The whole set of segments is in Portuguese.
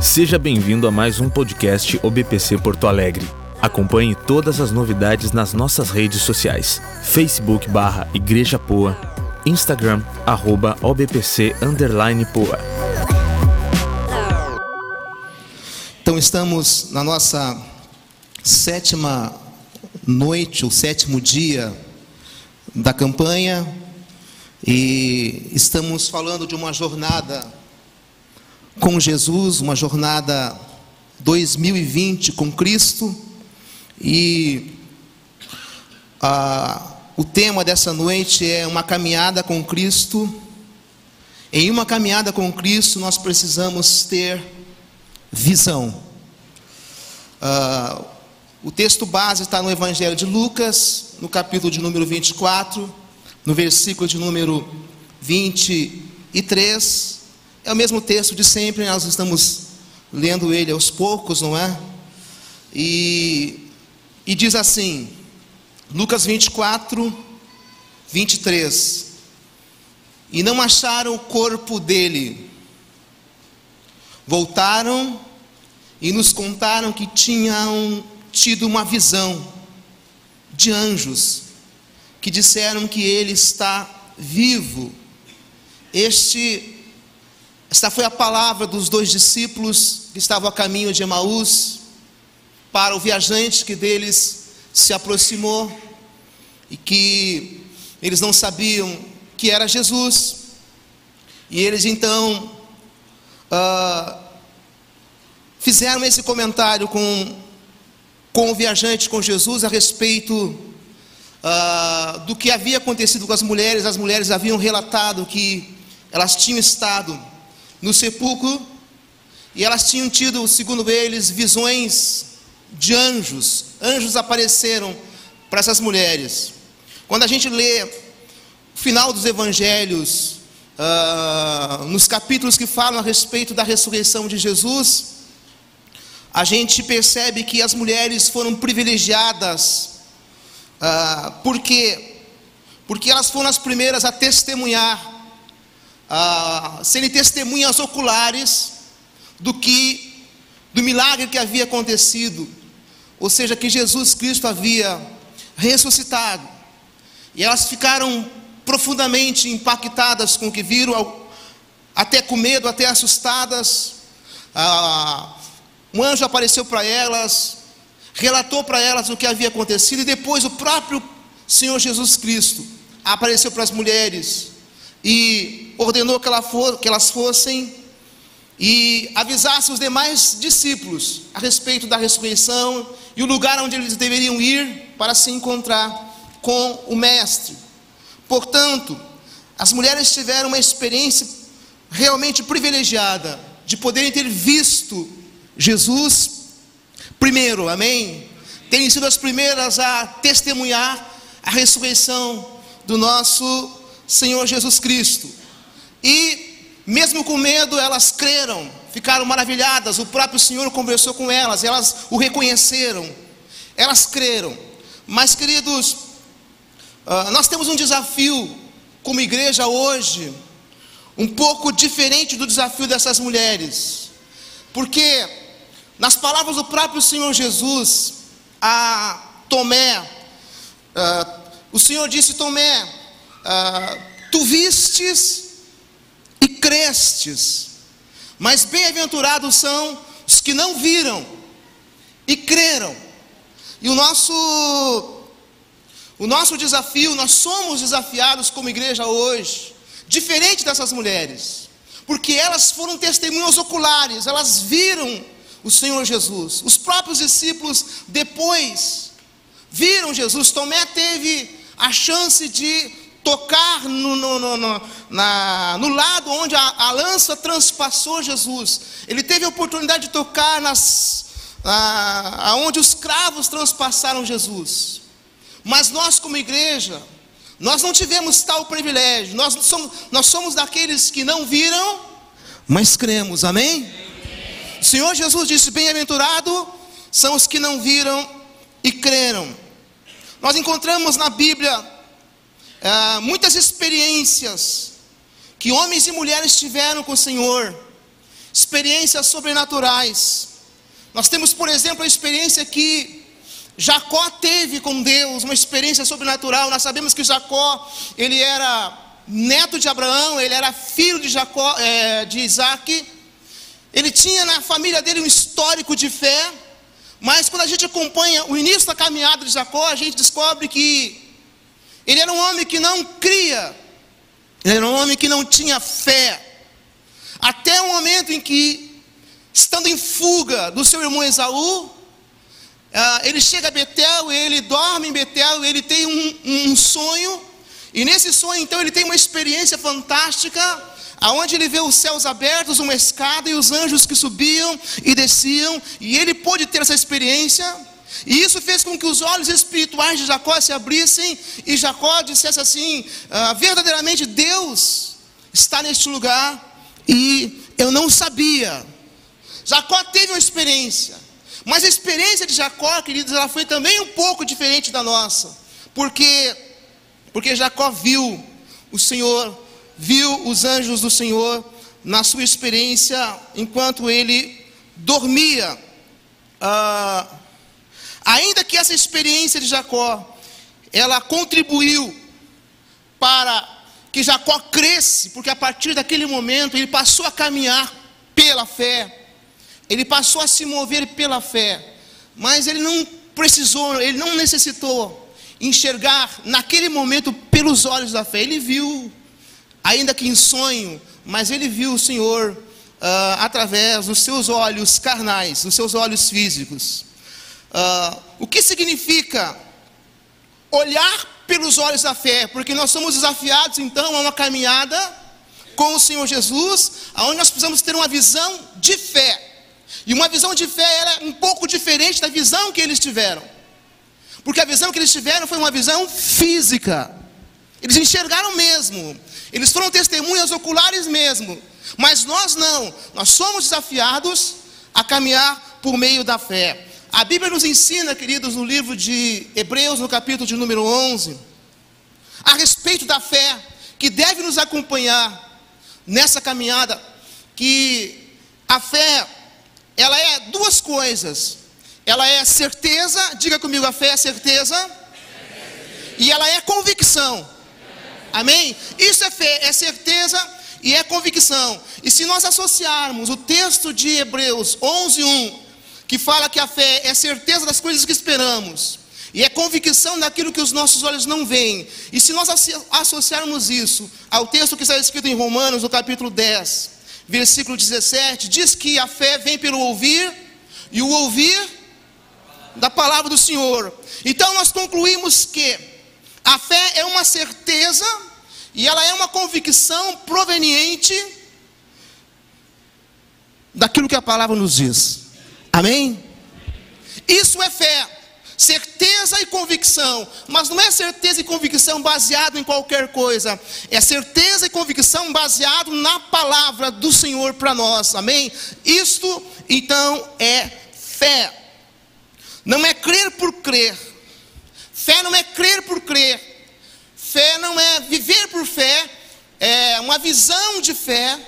Seja bem-vindo a mais um podcast OBPC Porto Alegre. Acompanhe todas as novidades nas nossas redes sociais: Facebook barra Igreja Poa, Instagram arroba OBPC underline Poa. Então estamos na nossa sétima noite, o sétimo dia da campanha e estamos falando de uma jornada com Jesus, uma jornada 2020 com Cristo e ah, o tema dessa noite é uma caminhada com Cristo. Em uma caminhada com Cristo nós precisamos ter visão. Ah, o texto base está no Evangelho de Lucas, no capítulo de número 24, no versículo de número 23. É o mesmo texto de sempre, nós estamos lendo ele aos poucos, não é? E, e diz assim, Lucas 24, 23. E não acharam o corpo dele. Voltaram e nos contaram que tinham tido uma visão de anjos que disseram que ele está vivo. Este esta foi a palavra dos dois discípulos que estavam a caminho de Emaús para o viajante que deles se aproximou e que eles não sabiam que era Jesus. E eles então uh, fizeram esse comentário com, com o viajante, com Jesus, a respeito uh, do que havia acontecido com as mulheres. As mulheres haviam relatado que elas tinham estado no sepulcro e elas tinham tido, segundo eles, visões de anjos. Anjos apareceram para essas mulheres. Quando a gente lê o final dos evangelhos, uh, nos capítulos que falam a respeito da ressurreição de Jesus, a gente percebe que as mulheres foram privilegiadas, uh, porque porque elas foram as primeiras a testemunhar, uh, serem testemunhas oculares do que do milagre que havia acontecido, ou seja, que Jesus Cristo havia ressuscitado. E elas ficaram profundamente impactadas com o que viram, até com medo, até assustadas. Ah, um anjo apareceu para elas, relatou para elas o que havia acontecido, e depois o próprio Senhor Jesus Cristo apareceu para as mulheres e ordenou que, ela for, que elas fossem e avisasse os demais discípulos a respeito da ressurreição e o lugar onde eles deveriam ir para se encontrar com o Mestre. Portanto, as mulheres tiveram uma experiência realmente privilegiada de poderem ter visto Jesus primeiro, amém? Terem sido as primeiras a testemunhar a ressurreição do nosso Senhor Jesus Cristo. E, mesmo com medo, elas creram, ficaram maravilhadas. O próprio Senhor conversou com elas, elas o reconheceram, elas creram. Mas, queridos, ah, nós temos um desafio como igreja hoje, um pouco diferente do desafio dessas mulheres, porque nas palavras do próprio Senhor Jesus a Tomé, uh, o Senhor disse: Tomé, uh, tu vistes crestes, mas bem-aventurados são os que não viram e creram. E o nosso o nosso desafio, nós somos desafiados como igreja hoje, diferente dessas mulheres, porque elas foram testemunhas oculares, elas viram o Senhor Jesus. Os próprios discípulos depois viram Jesus. Tomé teve a chance de tocar no, no, no, na, no lado onde a, a, lança transpassou Jesus. Ele teve a oportunidade de tocar nas, a, aonde os cravos transpassaram Jesus. Mas nós, como igreja, nós não tivemos tal privilégio. Nós somos, nós somos daqueles que não viram, mas cremos, amém? O Senhor Jesus disse: Bem-aventurado são os que não viram e creram. Nós encontramos na Bíblia é, muitas experiências que homens e mulheres tiveram com o Senhor, experiências sobrenaturais. Nós temos, por exemplo, a experiência que Jacó teve com Deus, uma experiência sobrenatural. Nós sabemos que Jacó, ele era neto de Abraão, ele era filho de Jacó, é, de Isaac. Ele tinha na família dele um histórico de fé. Mas quando a gente acompanha o início da caminhada de Jacó, a gente descobre que ele era um homem que não cria, ele era um homem que não tinha fé. Até o momento em que, estando em fuga do seu irmão Esaú, ah, ele chega a Betel, ele dorme em Betel, ele tem um, um sonho, e nesse sonho então ele tem uma experiência fantástica, aonde ele vê os céus abertos, uma escada e os anjos que subiam e desciam, e ele pôde ter essa experiência. E isso fez com que os olhos espirituais de Jacó se abrissem e Jacó dissesse assim: ah, verdadeiramente Deus está neste lugar e eu não sabia. Jacó teve uma experiência, mas a experiência de Jacó, queridos, ela foi também um pouco diferente da nossa, porque porque Jacó viu o Senhor, viu os anjos do Senhor na sua experiência enquanto ele dormia. Ah, ainda que essa experiência de Jacó, ela contribuiu para que Jacó cresce, porque a partir daquele momento ele passou a caminhar pela fé, ele passou a se mover pela fé, mas ele não precisou, ele não necessitou enxergar naquele momento pelos olhos da fé, ele viu, ainda que em sonho, mas ele viu o Senhor uh, através dos seus olhos carnais, dos seus olhos físicos. Uh, o que significa olhar pelos olhos da fé, porque nós somos desafiados então a uma caminhada com o Senhor Jesus, aonde nós precisamos ter uma visão de fé. E uma visão de fé era um pouco diferente da visão que eles tiveram. Porque a visão que eles tiveram foi uma visão física. Eles enxergaram mesmo. Eles foram testemunhas oculares mesmo. Mas nós não. Nós somos desafiados a caminhar por meio da fé. A Bíblia nos ensina, queridos, no livro de Hebreus, no capítulo de número 11, a respeito da fé que deve nos acompanhar nessa caminhada, que a fé, ela é duas coisas. Ela é certeza, diga comigo, a fé é certeza, e ela é convicção. Amém? Isso é fé, é certeza e é convicção. E se nós associarmos o texto de Hebreus 11:1 que fala que a fé é certeza das coisas que esperamos e é convicção daquilo que os nossos olhos não veem. E se nós associarmos isso ao texto que está escrito em Romanos, no capítulo 10, versículo 17, diz que a fé vem pelo ouvir e o ouvir da palavra do Senhor. Então nós concluímos que a fé é uma certeza e ela é uma convicção proveniente daquilo que a palavra nos diz. Amém? Isso é fé, certeza e convicção, mas não é certeza e convicção baseado em qualquer coisa, é certeza e convicção baseado na palavra do Senhor para nós, amém? Isto então é fé, não é crer por crer, fé não é crer por crer, fé não é viver por fé, é uma visão de fé,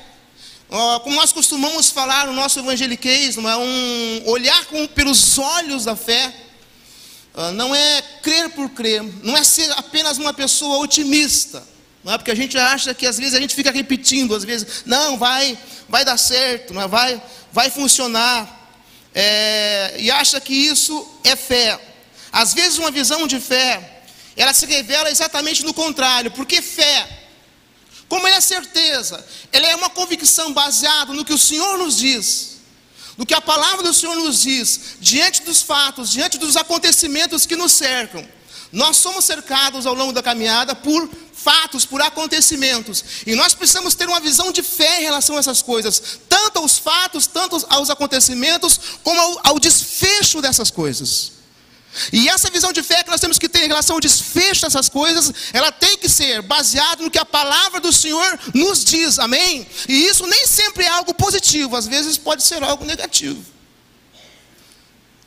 como nós costumamos falar no nosso evangeliquez, não é um olhar com, pelos olhos da fé, uh, não é crer por crer, não é ser apenas uma pessoa otimista, não é porque a gente acha que às vezes a gente fica repetindo, às vezes, não, vai, vai dar certo, não é? vai, vai funcionar, é, e acha que isso é fé. Às vezes uma visão de fé, ela se revela exatamente no contrário, porque fé como é a certeza? Ela é uma convicção baseada no que o Senhor nos diz, no que a palavra do Senhor nos diz, diante dos fatos, diante dos acontecimentos que nos cercam. Nós somos cercados ao longo da caminhada por fatos, por acontecimentos. E nós precisamos ter uma visão de fé em relação a essas coisas, tanto aos fatos, tanto aos acontecimentos, como ao, ao desfecho dessas coisas. E essa visão de fé que nós temos que ter em relação ao desfecho dessas coisas, ela tem que ser baseada no que a palavra do Senhor nos diz, amém? E isso nem sempre é algo positivo, às vezes pode ser algo negativo.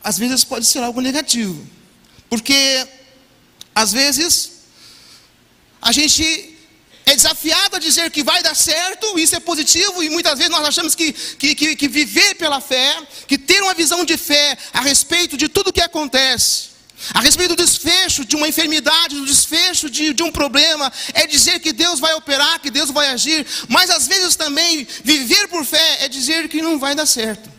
Às vezes pode ser algo negativo, porque às vezes a gente é desafiado a dizer que vai dar certo, isso é positivo, e muitas vezes nós achamos que, que, que, que viver pela fé, que ter uma visão de fé a respeito de tudo a respeito do desfecho de uma enfermidade, do desfecho de, de um problema, é dizer que Deus vai operar, que Deus vai agir, mas às vezes também viver por fé é dizer que não vai dar certo,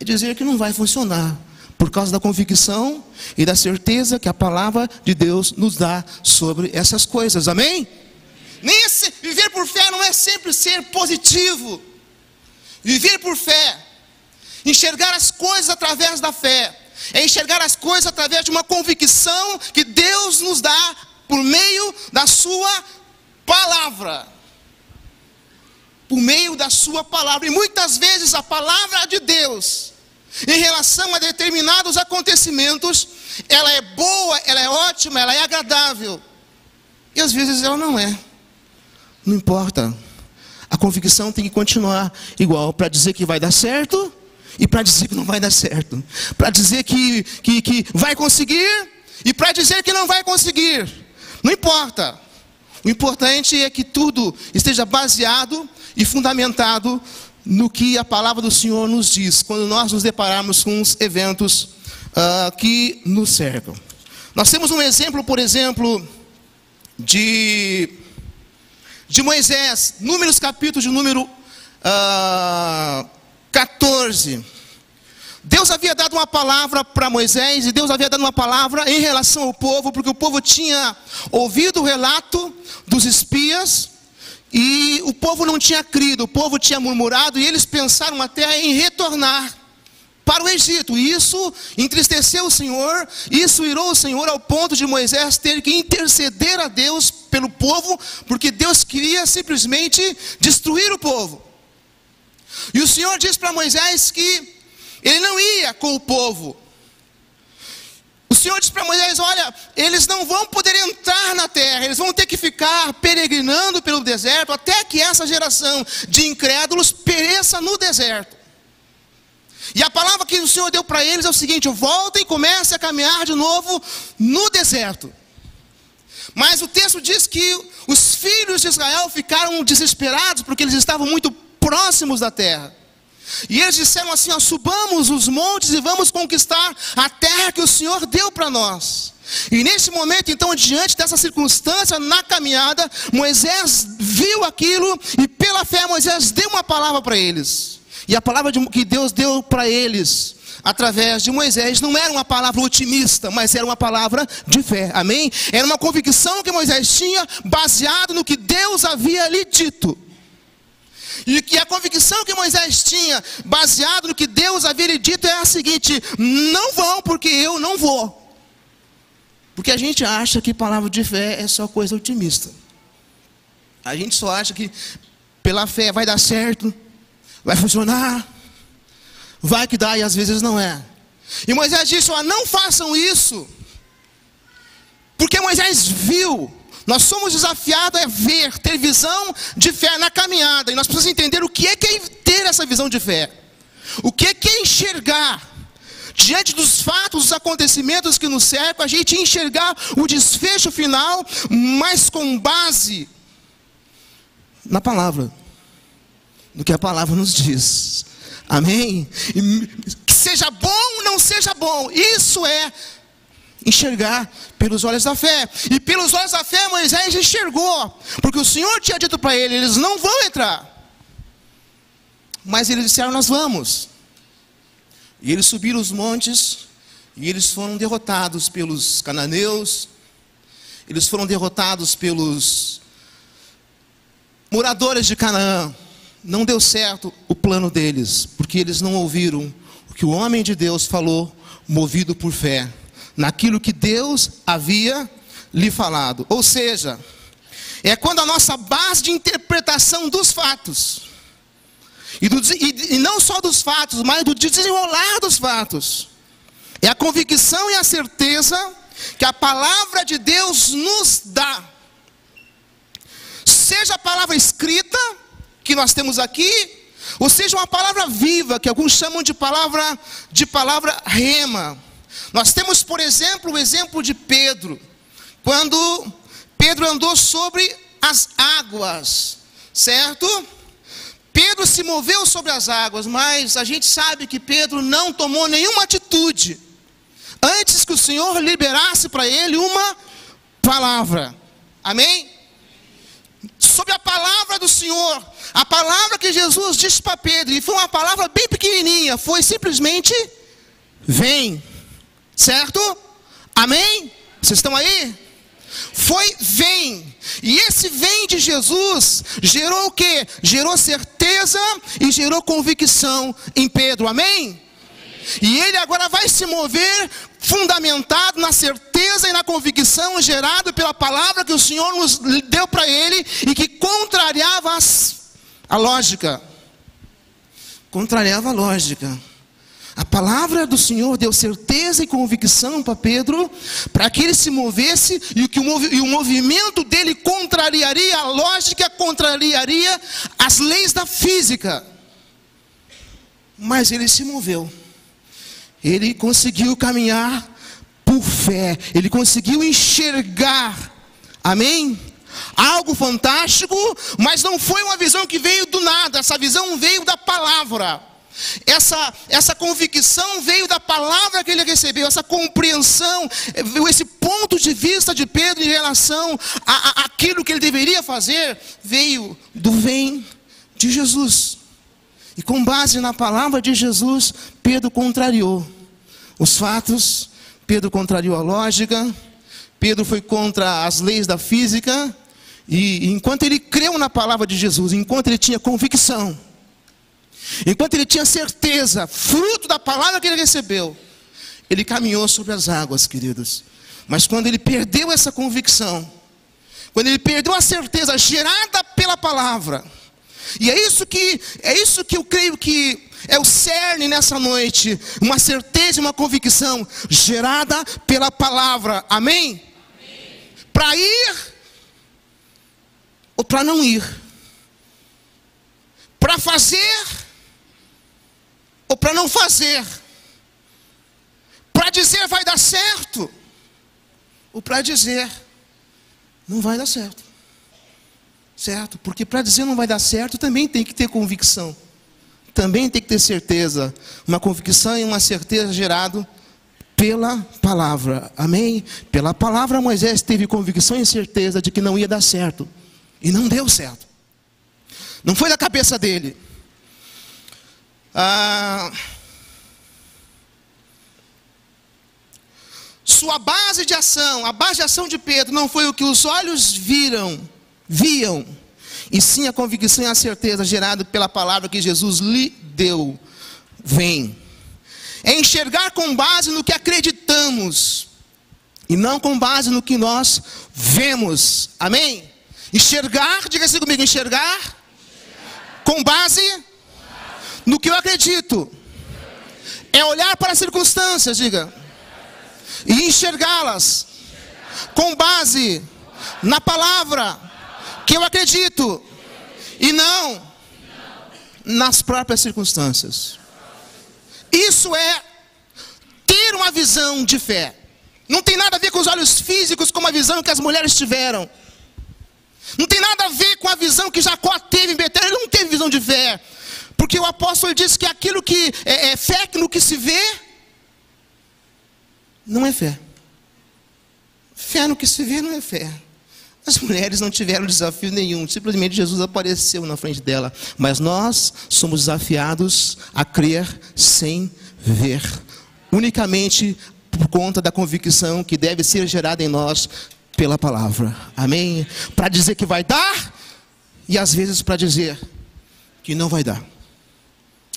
é dizer que não vai funcionar, por causa da convicção e da certeza que a palavra de Deus nos dá sobre essas coisas, amém? Nem viver por fé não é sempre ser positivo. Viver por fé, enxergar as coisas através da fé, é enxergar as coisas através de uma convicção que Deus nos dá por meio da Sua palavra. Por meio da Sua palavra. E muitas vezes a palavra de Deus, em relação a determinados acontecimentos, ela é boa, ela é ótima, ela é agradável. E às vezes ela não é. Não importa. A convicção tem que continuar igual para dizer que vai dar certo e para dizer que não vai dar certo. Para dizer que, que, que vai conseguir e para dizer que não vai conseguir. Não importa. O importante é que tudo esteja baseado e fundamentado no que a palavra do Senhor nos diz, quando nós nos depararmos com os eventos uh, que nos cercam. Nós temos um exemplo, por exemplo, de de Moisés, Números capítulo de número uh, 14. Deus havia dado uma palavra para Moisés e Deus havia dado uma palavra em relação ao povo, porque o povo tinha ouvido o relato dos espias e o povo não tinha crido, o povo tinha murmurado e eles pensaram até em retornar para o Egito. Isso entristeceu o Senhor, isso irou o Senhor ao ponto de Moisés ter que interceder a Deus pelo povo, porque Deus queria simplesmente destruir o povo. E o Senhor disse para Moisés que ele não ia com o povo. O Senhor disse para Moisés: Olha, eles não vão poder entrar na terra, eles vão ter que ficar peregrinando pelo deserto até que essa geração de incrédulos pereça no deserto. E a palavra que o Senhor deu para eles é o seguinte: voltem e comecem a caminhar de novo no deserto. Mas o texto diz que os filhos de Israel ficaram desesperados porque eles estavam muito próximos da terra. E eles disseram assim: ó, subamos os montes e vamos conquistar a terra que o Senhor deu para nós. E nesse momento, então, diante dessa circunstância na caminhada, Moisés viu aquilo e pela fé Moisés deu uma palavra para eles. E a palavra que Deus deu para eles, através de Moisés, não era uma palavra otimista, mas era uma palavra de fé, amém? Era uma convicção que Moisés tinha, baseado no que Deus havia lhe dito. E que a convicção que Moisés tinha, baseado no que Deus havia lhe dito, é a seguinte: não vão, porque eu não vou. Porque a gente acha que palavra de fé é só coisa otimista. A gente só acha que pela fé vai dar certo, vai funcionar, vai que dá e às vezes não é. E Moisés disse: ó, não façam isso, porque Moisés viu. Nós somos desafiados a ver, ter visão de fé na caminhada, e nós precisamos entender o que é, que é ter essa visão de fé, o que é, que é enxergar, diante dos fatos, dos acontecimentos que nos cercam, a gente enxergar o desfecho final, mas com base na palavra no que a palavra nos diz. Amém? E, que seja bom ou não seja bom, isso é enxergar pelos olhos da fé. E pelos olhos da fé Moisés enxergou, porque o Senhor tinha dito para ele: eles não vão entrar. Mas eles disseram: nós vamos. E eles subiram os montes, e eles foram derrotados pelos cananeus, eles foram derrotados pelos moradores de Canaã não deu certo o plano deles, porque eles não ouviram o que o homem de Deus falou, movido por fé, naquilo que Deus havia lhe falado. Ou seja, é quando a nossa base de interpretação dos fatos, e, do, e, e não só dos fatos, mas do desenrolar dos fatos, é a convicção e a certeza que a palavra de Deus nos dá, seja a palavra escrita, que nós temos aqui, ou seja, uma palavra viva, que alguns chamam de palavra de palavra rema. Nós temos, por exemplo, o exemplo de Pedro, quando Pedro andou sobre as águas, certo? Pedro se moveu sobre as águas, mas a gente sabe que Pedro não tomou nenhuma atitude antes que o Senhor liberasse para ele uma palavra. Amém? Sobre a palavra do Senhor, a palavra que Jesus disse para Pedro, e foi uma palavra bem pequenininha, foi simplesmente: vem, certo? Amém? Vocês estão aí? Foi vem. E esse vem de Jesus gerou o que? Gerou certeza e gerou convicção em Pedro. Amém? E ele agora vai se mover fundamentado na certeza e na convicção gerado pela palavra que o Senhor nos deu para ele e que contrariava as, a lógica. Contrariava a lógica. A palavra do Senhor deu certeza e convicção para Pedro, para que ele se movesse e que o, movi e o movimento dele contrariaria a lógica, contrariaria as leis da física. Mas ele se moveu. Ele conseguiu caminhar por fé, ele conseguiu enxergar. Amém? Algo fantástico, mas não foi uma visão que veio do nada, essa visão veio da palavra. Essa, essa convicção veio da palavra que ele recebeu, essa compreensão, esse ponto de vista de Pedro em relação a, a aquilo que ele deveria fazer, veio do vem de Jesus. E com base na palavra de Jesus, Pedro contrariou os fatos, Pedro contrariou a lógica, Pedro foi contra as leis da física, e enquanto ele creu na palavra de Jesus, enquanto ele tinha convicção, Enquanto ele tinha certeza, fruto da palavra que ele recebeu, ele caminhou sobre as águas, queridos. Mas quando ele perdeu essa convicção, quando ele perdeu a certeza gerada pela palavra, e é isso que é isso que eu creio que é o cerne nessa noite, uma certeza e uma convicção gerada pela palavra. Amém? Amém. Para ir ou para não ir. Para fazer ou para não fazer, para dizer vai dar certo, ou para dizer não vai dar certo, certo? Porque para dizer não vai dar certo também tem que ter convicção, também tem que ter certeza, uma convicção e uma certeza gerado pela palavra, amém? Pela palavra Moisés teve convicção e certeza de que não ia dar certo, e não deu certo, não foi da cabeça dele. Ah, sua base de ação, a base de ação de Pedro não foi o que os olhos viram, viam, e sim a convicção e a certeza gerada pela palavra que Jesus lhe deu. Vem. É enxergar com base no que acreditamos e não com base no que nós vemos. Amém? Enxergar, diga assim comigo, enxergar, enxergar. com base no que eu acredito. É olhar para as circunstâncias, diga, e enxergá-las com base na palavra que eu acredito e não nas próprias circunstâncias. Isso é ter uma visão de fé. Não tem nada a ver com os olhos físicos, com a visão que as mulheres tiveram. Não tem nada a ver com a visão que Jacó teve em Betel. Ele não teve visão de fé. Porque o apóstolo diz que aquilo que é, é fé no que se vê, não é fé. Fé no que se vê não é fé. As mulheres não tiveram desafio nenhum, simplesmente Jesus apareceu na frente dela. Mas nós somos desafiados a crer sem ver, unicamente por conta da convicção que deve ser gerada em nós pela palavra. Amém? Para dizer que vai dar e às vezes para dizer que não vai dar.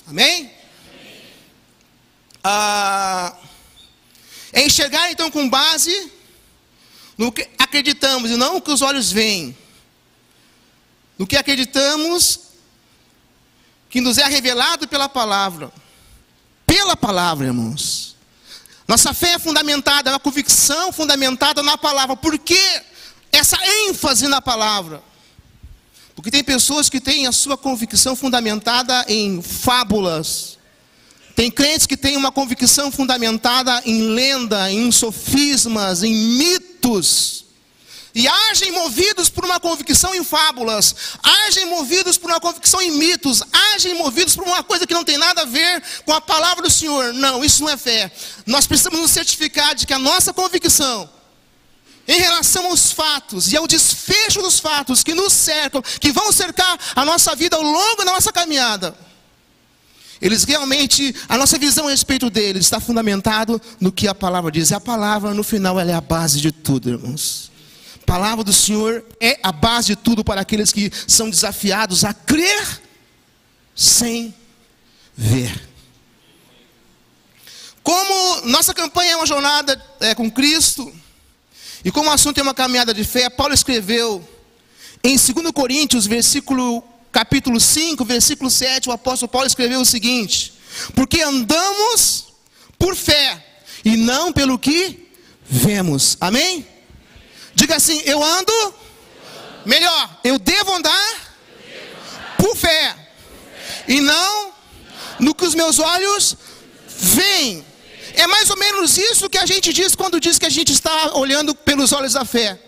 Amém? Ah, é enxergar então com base no que acreditamos e não o que os olhos veem. No que acreditamos que nos é revelado pela palavra. Pela palavra, irmãos. Nossa fé é fundamentada, é uma convicção fundamentada na palavra. Por que essa ênfase na palavra? Porque tem pessoas que têm a sua convicção fundamentada em fábulas. Tem crentes que têm uma convicção fundamentada em lenda, em sofismas, em mitos. e agem movidos por uma convicção em fábulas, agem movidos por uma convicção em mitos, agem movidos por uma coisa que não tem nada a ver com a palavra do Senhor. Não, isso não é fé. Nós precisamos nos certificar de que a nossa convicção em relação aos fatos e ao desfecho dos fatos que nos cercam, que vão cercar a nossa vida ao longo da nossa caminhada. Eles realmente, a nossa visão a respeito deles está fundamentado no que a palavra diz. E a palavra, no final, ela é a base de tudo, irmãos. A palavra do Senhor é a base de tudo para aqueles que são desafiados a crer sem ver. Como nossa campanha é uma jornada é, com Cristo, e como o assunto é uma caminhada de fé, Paulo escreveu em 2 Coríntios, versículo, capítulo 5, versículo 7, o apóstolo Paulo escreveu o seguinte: Porque andamos por fé, e não pelo que vemos. Amém? Diga assim: eu ando. Melhor, eu devo andar por fé. E não no que os meus olhos veem. É mais ou menos isso que a gente diz quando diz que a gente está olhando pelos olhos da fé.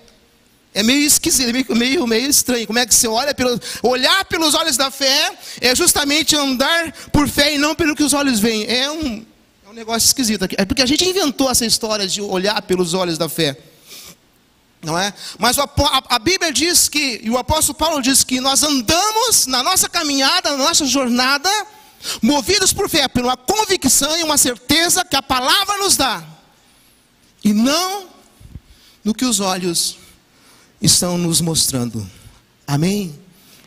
É meio esquisito, meio, meio, meio estranho. Como é que você olha pelo, olhar pelos olhos da fé é justamente andar por fé e não pelo que os olhos veem. É um, é um negócio esquisito. É porque a gente inventou essa história de olhar pelos olhos da fé não é? Mas a, a, Bíblia diz que, e o apóstolo Paulo diz que nós andamos na nossa caminhada, na nossa jornada, movidos por fé, pela convicção e uma certeza que a palavra nos dá, e não no que os olhos estão nos mostrando. Amém?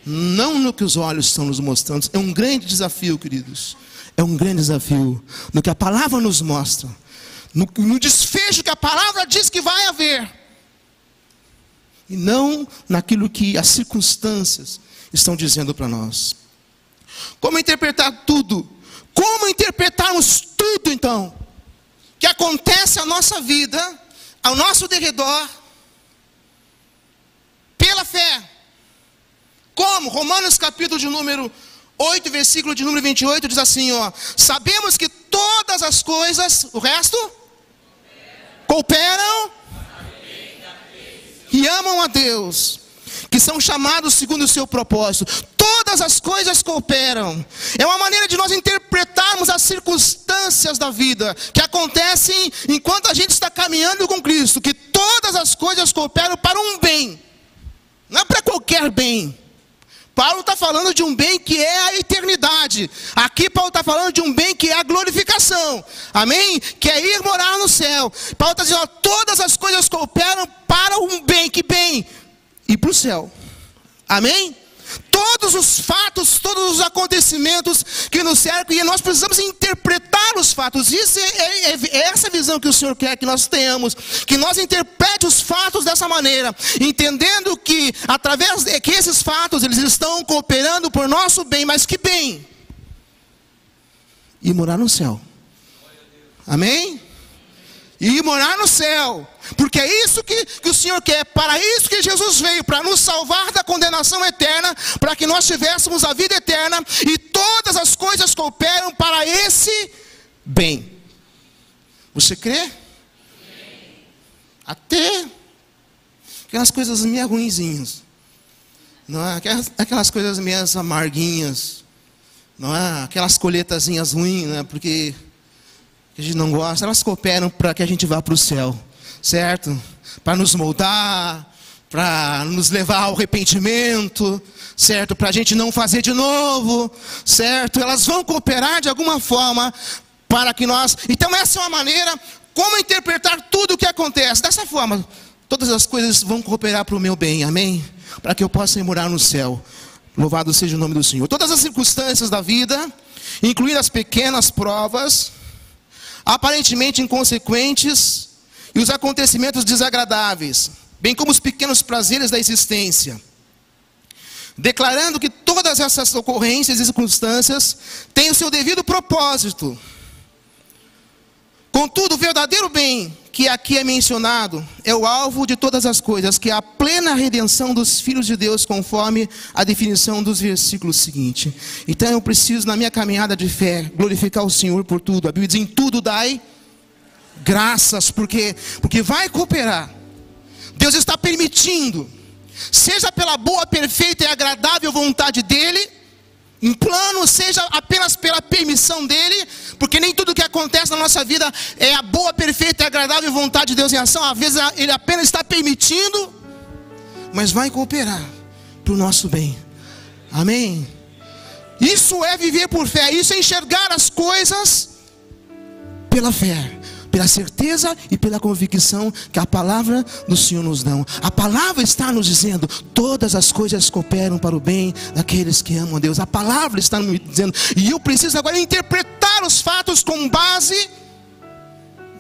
Não no que os olhos estão nos mostrando. É um grande desafio, queridos. É um grande desafio. No que a palavra nos mostra. No, no desfecho que a palavra diz que vai haver e não naquilo que as circunstâncias estão dizendo para nós. Como interpretar tudo? Como interpretarmos tudo então que acontece à nossa vida, ao nosso derredor, pela fé? Como? Romanos capítulo de número 8, versículo de número 28 diz assim, ó: Sabemos que todas as coisas, o resto cooperam que amam a Deus, que são chamados segundo o seu propósito. Todas as coisas cooperam. É uma maneira de nós interpretarmos as circunstâncias da vida que acontecem enquanto a gente está caminhando com Cristo, que todas as coisas cooperam para um bem. Não é para qualquer bem. Paulo está falando de um bem que é a eternidade. Aqui Paulo está falando de um bem que é a glorificação. Amém? Que é ir morar no céu. Paulo está dizendo: ó, todas as coisas cooperam para um bem. Que bem? Ir para o céu. Amém? todos os fatos, todos os acontecimentos que nos cercam, e nós precisamos interpretar os fatos. Isso é, é, é, é essa visão que o Senhor quer que nós tenhamos, que nós interprete os fatos dessa maneira, entendendo que através de que esses fatos eles estão cooperando por nosso bem, mas que bem? E morar no céu. Amém? E morar no céu. Porque é isso que, que o Senhor quer, para isso que Jesus veio, para nos salvar da condenação eterna, para que nós tivéssemos a vida eterna, e todas as coisas cooperam para esse bem. Você crê? Até aquelas coisas meio ruinzinhas, não é? Aquelas, aquelas coisas meio amarguinhas, não é? Aquelas colheitazinhas ruins, né? Porque que a gente não gosta, elas cooperam para que a gente vá para o céu, certo? Para nos moldar, para nos levar ao arrependimento, certo? Para a gente não fazer de novo, certo? Elas vão cooperar de alguma forma para que nós. Então, essa é uma maneira como interpretar tudo o que acontece. Dessa forma, todas as coisas vão cooperar para o meu bem, amém? Para que eu possa morar no céu. Louvado seja o nome do Senhor. Todas as circunstâncias da vida, incluindo as pequenas provas, aparentemente inconsequentes, e os acontecimentos desagradáveis, bem como os pequenos prazeres da existência. Declarando que todas essas ocorrências e circunstâncias têm o seu devido propósito. Contudo, o verdadeiro bem que aqui é mencionado é o alvo de todas as coisas, que é a plena redenção dos filhos de Deus, conforme a definição dos versículos seguintes. Então eu preciso, na minha caminhada de fé, glorificar o Senhor por tudo. A Bíblia diz: em tudo dai graças, porque, porque vai cooperar. Deus está permitindo, seja pela boa, perfeita e agradável vontade dEle, em plano, seja apenas pela permissão dEle, porque nem tudo que acontece na nossa vida é a boa, perfeita e agradável vontade de Deus em ação, às vezes Ele apenas está permitindo, mas vai cooperar para o nosso bem, amém? Isso é viver por fé, isso é enxergar as coisas pela fé pela certeza e pela convicção que a palavra do Senhor nos dá. A palavra está nos dizendo: todas as coisas cooperam para o bem daqueles que amam a Deus. A palavra está nos dizendo, e eu preciso agora interpretar os fatos com base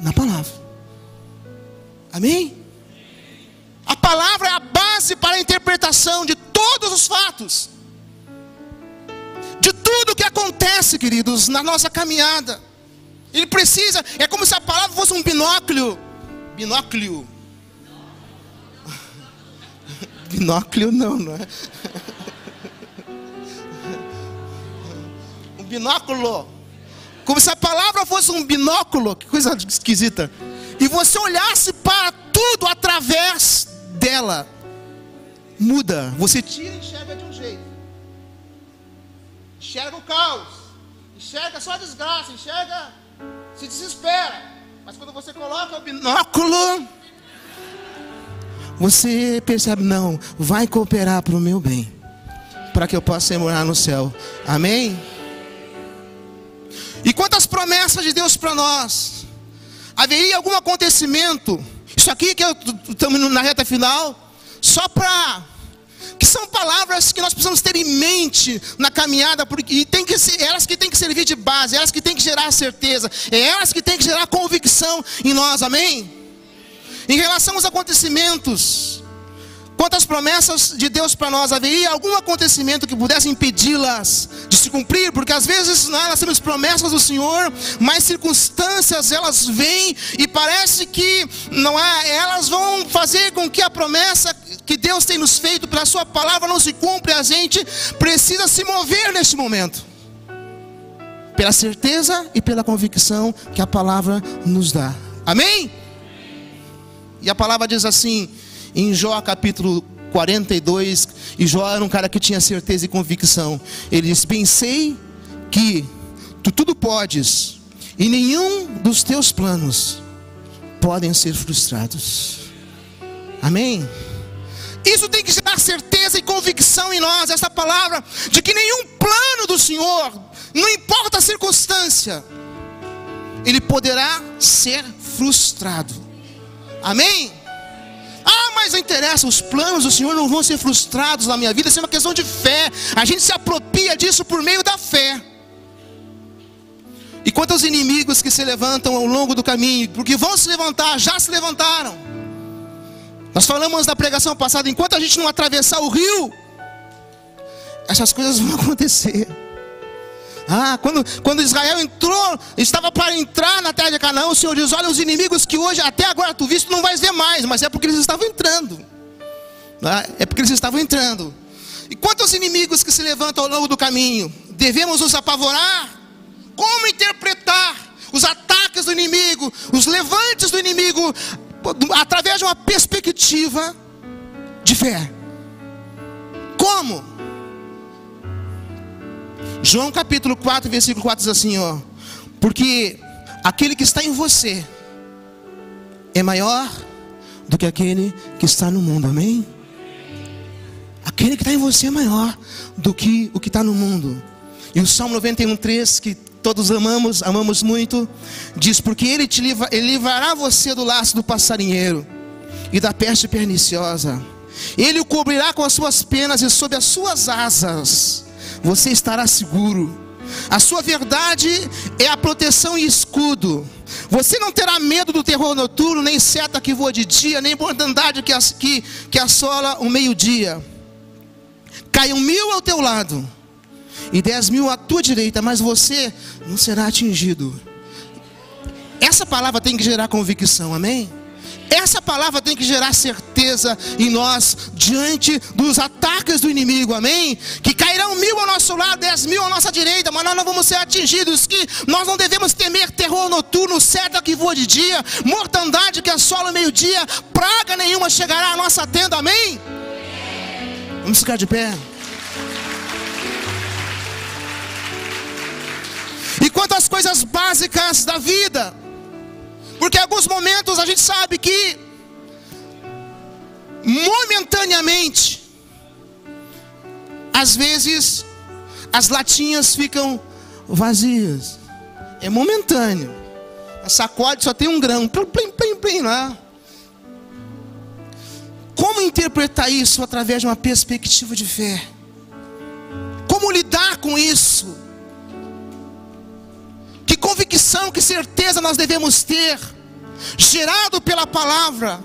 na palavra. Amém? A palavra é a base para a interpretação de todos os fatos, de tudo que acontece, queridos, na nossa caminhada. Ele precisa, é como se a palavra fosse um binóculo. Binóculo. Binóculo não, não é? Um binóculo. Como se a palavra fosse um binóculo, que coisa esquisita. E você olhasse para tudo através dela. Muda. Você tira e enxerga de um jeito. Enxerga o caos. Enxerga só a desgraça. Enxerga se desespera. Mas quando você coloca o binóculo, você percebe, não, vai cooperar para o meu bem, para que eu possa morar no céu. Amém? E quantas promessas de Deus para nós? Haveria algum acontecimento? Isso aqui que estamos na reta final, só para que são palavras que nós precisamos ter em mente na caminhada, porque e tem que ser, elas que têm que servir de base, elas que têm que gerar certeza, é elas que têm que gerar convicção em nós, amém? Em relação aos acontecimentos, quantas promessas de Deus para nós, haveria algum acontecimento que pudesse impedi-las de se cumprir? Porque às vezes nós temos promessas do Senhor, mas circunstâncias elas vêm e parece que não é, elas vão fazer com que a promessa que Deus tem nos feito pela Sua palavra não se cumpre, a gente precisa se mover neste momento, pela certeza e pela convicção que a palavra nos dá. Amém? E a palavra diz assim, em Jó capítulo 42, e Jó era um cara que tinha certeza e convicção. Ele diz: Pensei que tu tudo podes, e nenhum dos teus planos podem ser frustrados. Amém? Isso tem que gerar certeza e convicção em nós, essa palavra, de que nenhum plano do Senhor, não importa a circunstância, ele poderá ser frustrado. Amém? Ah, mas não interessa, os planos do Senhor não vão ser frustrados na minha vida, isso é uma questão de fé. A gente se apropria disso por meio da fé. E quantos inimigos que se levantam ao longo do caminho, porque vão se levantar, já se levantaram nós falamos na pregação passada, enquanto a gente não atravessar o rio, essas coisas vão acontecer. Ah, quando, quando Israel entrou, estava para entrar na terra de Canaã, o Senhor diz: Olha, os inimigos que hoje, até agora tu viste, não vais ver mais, mas é porque eles estavam entrando. Ah, é porque eles estavam entrando. E quantos inimigos que se levantam ao longo do caminho? Devemos nos apavorar? Como interpretar os ataques do inimigo, os levantes do inimigo, através de uma perspectiva de fé. Como? João capítulo 4, versículo 4 diz assim, ó: Porque aquele que está em você é maior do que aquele que está no mundo. Amém? Aquele que está em você é maior do que o que está no mundo. E o Salmo 91, 3, que todos amamos, amamos muito, diz: Porque Ele te livra, ele livrará você do laço do passarinheiro e da peste perniciosa. Ele o cobrirá com as suas penas e sob as suas asas você estará seguro. A sua verdade é a proteção e escudo. Você não terá medo do terror noturno, nem seta que voa de dia, nem mortandade que, que, que assola o meio-dia. Caiam mil ao teu lado e dez mil à tua direita, mas você não será atingido. Essa palavra tem que gerar convicção, amém? Essa palavra tem que gerar certeza em nós diante dos ataques do inimigo, amém? Que cairão mil ao nosso lado, dez mil à nossa direita, mas nós não vamos ser atingidos. Que nós não devemos temer terror noturno, seta que voa de dia, mortandade que assola o meio-dia, praga nenhuma chegará à nossa tenda, amém? Vamos ficar de pé. E quanto às coisas básicas da vida, porque alguns momentos a gente sabe que momentaneamente às vezes as latinhas ficam vazias. É momentâneo. A sacode só tem um grão. Plim, plim, plim, lá. Como interpretar isso através de uma perspectiva de fé? Como lidar com isso? Convicção, que certeza nós devemos ter, gerado pela palavra,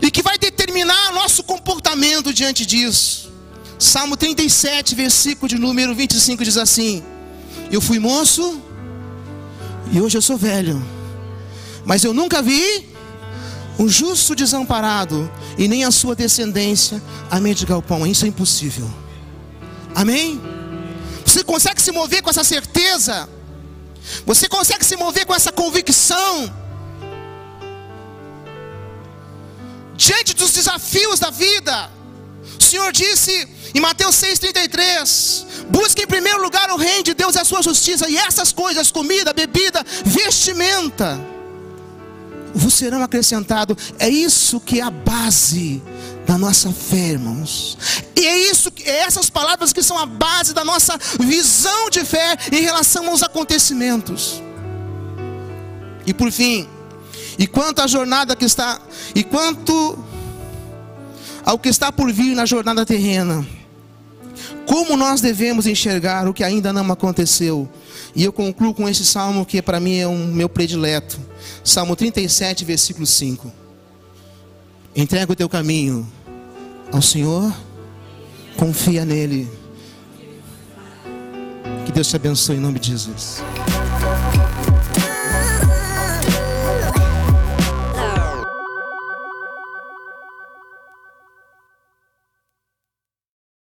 e que vai determinar nosso comportamento diante disso. Salmo 37, versículo de número 25 diz assim: Eu fui moço e hoje eu sou velho, mas eu nunca vi um justo desamparado e nem a sua descendência a mendigar o pão. Isso é impossível. Amém? Você consegue se mover com essa certeza? Você consegue se mover com essa convicção? Diante dos desafios da vida, o Senhor disse em Mateus 6,33: Busque em primeiro lugar o reino de Deus e a sua justiça, e essas coisas, comida, bebida, vestimenta, vos serão acrescentados. É isso que é a base da nossa fé, irmãos. E é isso, é essas palavras que são a base da nossa visão de fé em relação aos acontecimentos. E por fim, e quanto à jornada que está, e quanto ao que está por vir na jornada terrena, como nós devemos enxergar o que ainda não aconteceu? E eu concluo com esse salmo que para mim é um meu predileto. Salmo 37, versículo 5. Entrega o teu caminho ao Senhor, confia nele. Que Deus te abençoe em nome de Jesus.